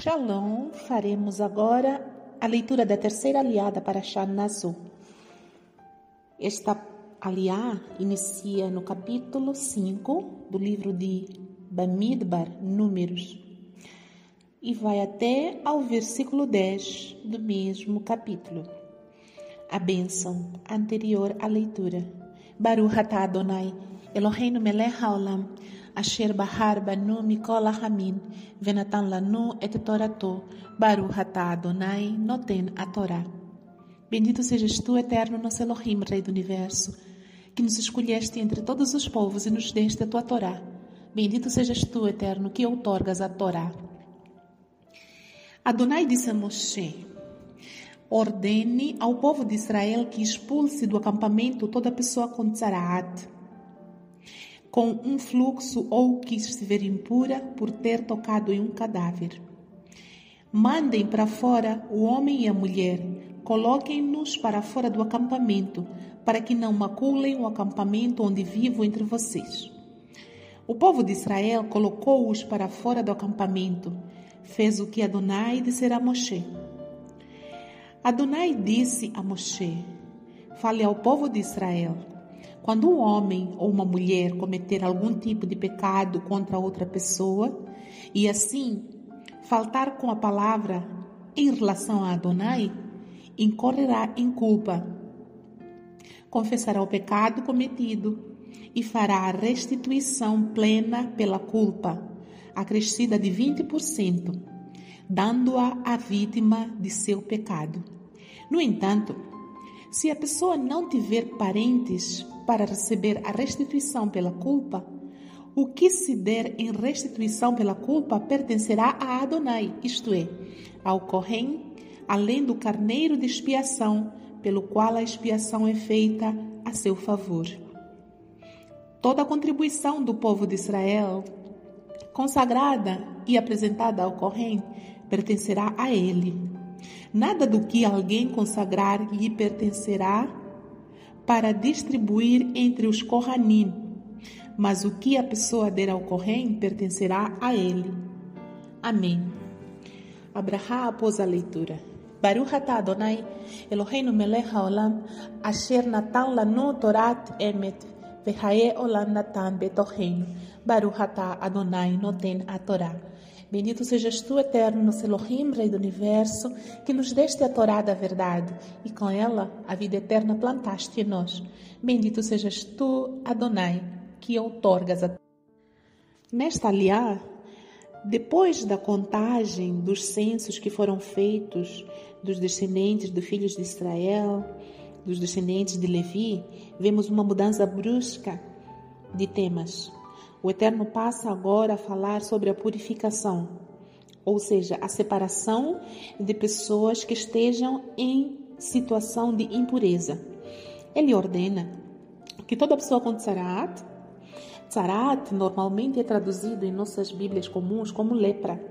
Shalom, faremos agora a leitura da terceira aliada para Shanazu. Esta aliá inicia no capítulo 5 do livro de Bamidbar, Números, e vai até ao versículo 10 do mesmo capítulo. A bênção anterior à leitura. Baruch atah Adonai, Eloheinu melech haolam, asher bahar banu mikol hamin, venatan lanu et torato, atah Adonai noten a Torá. Bendito sejas tu, eterno nosso Elohim, Rei do Universo, que nos escolheste entre todos os povos e nos deste a tua Torá. Bendito sejas tu, eterno, que outorgas a Torá. Adonai disse a Moshe: Ordene ao povo de Israel que expulse do acampamento toda pessoa com tzaraat, com um fluxo ou que estiver impura por ter tocado em um cadáver. Mandem para fora o homem e a mulher, coloquem-nos para fora do acampamento, para que não maculem o acampamento onde vivo entre vocês. O povo de Israel colocou-os para fora do acampamento, fez o que Adonai dissera a Moshe. Adonai disse a Moshe: Fale ao povo de Israel. Quando um homem ou uma mulher cometer algum tipo de pecado contra outra pessoa e assim faltar com a palavra em relação a Adonai, incorrerá em culpa. Confessará o pecado cometido e fará a restituição plena pela culpa, acrescida de 20%, dando-a à vítima de seu pecado. No entanto, se a pessoa não tiver parentes para receber a restituição pela culpa, o que se der em restituição pela culpa pertencerá a Adonai, isto é, ao Corém, além do carneiro de expiação, pelo qual a expiação é feita a seu favor. Toda a contribuição do povo de Israel, consagrada e apresentada ao Corém, pertencerá a ele. Nada do que alguém consagrar lhe pertencerá para distribuir entre os Kohanim, mas o que a pessoa der ao Kohen pertencerá a ele. Amém. Abraha após a leitura. Baruch atah Adonai, Eloheinu melech haolam, asher natan lanu torat emet, vehae olam natan betoheinu. Baruch atah Adonai noten a Torá. Bendito sejas tu, eterno, nosso Elohim, Rei do Universo, que nos deste a Torá da verdade, e com ela a vida eterna plantaste em nós. Bendito sejas tu, Adonai, que outorgas a Nesta aliá, depois da contagem dos censos que foram feitos dos descendentes dos filhos de Israel, dos descendentes de Levi, vemos uma mudança brusca de temas. O Eterno passa agora a falar sobre a purificação, ou seja, a separação de pessoas que estejam em situação de impureza. Ele ordena que toda pessoa com tzarat, tzarat normalmente é traduzido em nossas Bíblias comuns como lepra,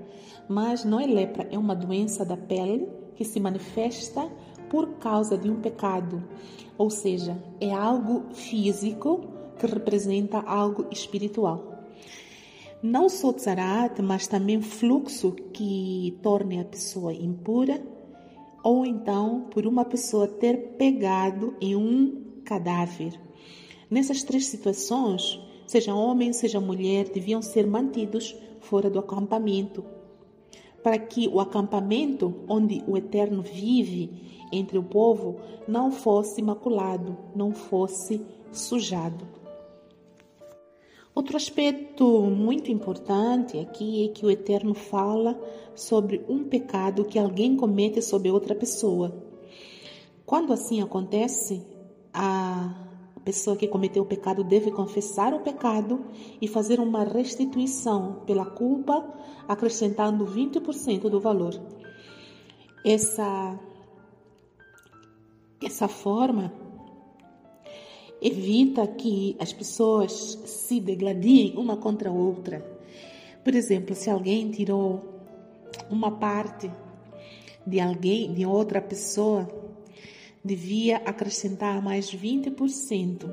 mas não é lepra, é uma doença da pele que se manifesta por causa de um pecado, ou seja, é algo físico que representa algo espiritual. Não só tzarat, mas também fluxo que torne a pessoa impura, ou então por uma pessoa ter pegado em um cadáver. Nessas três situações, seja homem, seja mulher, deviam ser mantidos fora do acampamento, para que o acampamento onde o Eterno vive entre o povo não fosse maculado, não fosse sujado. Outro aspecto muito importante aqui é que o Eterno fala sobre um pecado que alguém comete sobre outra pessoa. Quando assim acontece, a pessoa que cometeu o pecado deve confessar o pecado e fazer uma restituição pela culpa, acrescentando 20% do valor. Essa essa forma evita que as pessoas se degladiem uma contra a outra. Por exemplo, se alguém tirou uma parte de alguém, de outra pessoa, devia acrescentar mais 20%.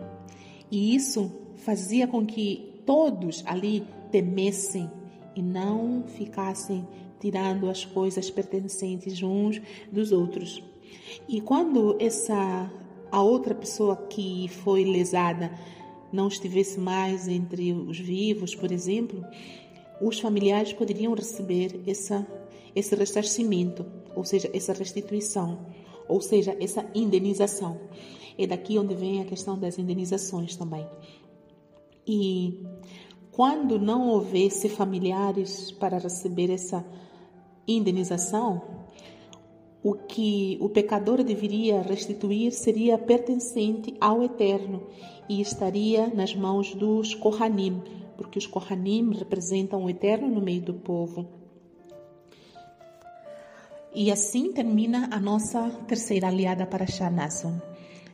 E isso fazia com que todos ali temessem e não ficassem tirando as coisas pertencentes uns dos outros. E quando essa a outra pessoa que foi lesada não estivesse mais entre os vivos, por exemplo, os familiares poderiam receber essa, esse ressarcimento, ou seja, essa restituição, ou seja, essa indenização. É daqui onde vem a questão das indenizações também. E quando não houvesse familiares para receber essa indenização, o que o pecador deveria restituir seria pertencente ao Eterno e estaria nas mãos dos Kohanim, porque os Kohanim representam o Eterno no meio do povo. E assim termina a nossa terceira aliada para Shanason.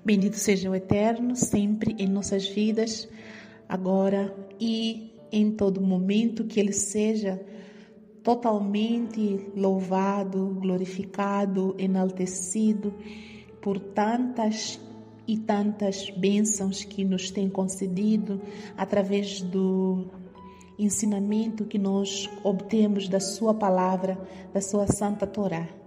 Bendito seja o Eterno sempre em nossas vidas, agora e em todo momento, que Ele seja totalmente louvado, glorificado, enaltecido por tantas e tantas bênçãos que nos tem concedido através do ensinamento que nós obtemos da Sua palavra, da Sua Santa Torá.